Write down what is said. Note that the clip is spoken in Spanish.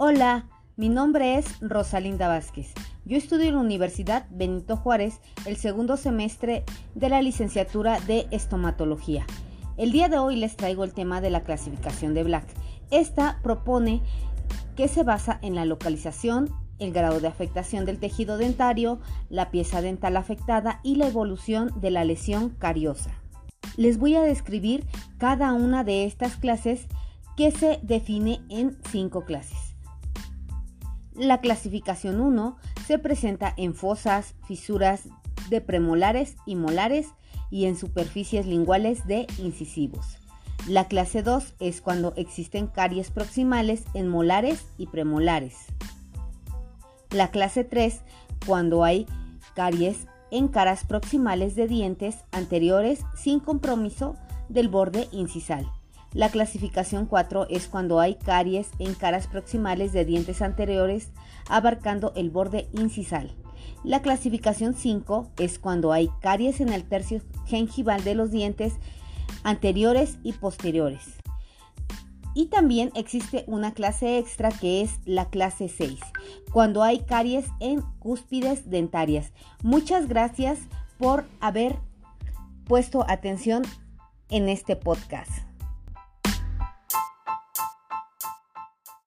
Hola, mi nombre es Rosalinda Vázquez. Yo estudio en la Universidad Benito Juárez el segundo semestre de la licenciatura de estomatología. El día de hoy les traigo el tema de la clasificación de Black. Esta propone que se basa en la localización, el grado de afectación del tejido dentario, la pieza dental afectada y la evolución de la lesión cariosa. Les voy a describir cada una de estas clases que se define en cinco clases. La clasificación 1 se presenta en fosas, fisuras de premolares y molares y en superficies linguales de incisivos. La clase 2 es cuando existen caries proximales en molares y premolares. La clase 3 cuando hay caries en caras proximales de dientes anteriores sin compromiso del borde incisal. La clasificación 4 es cuando hay caries en caras proximales de dientes anteriores abarcando el borde incisal. La clasificación 5 es cuando hay caries en el tercio gengival de los dientes anteriores y posteriores. Y también existe una clase extra que es la clase 6, cuando hay caries en cúspides dentarias. Muchas gracias por haber puesto atención en este podcast.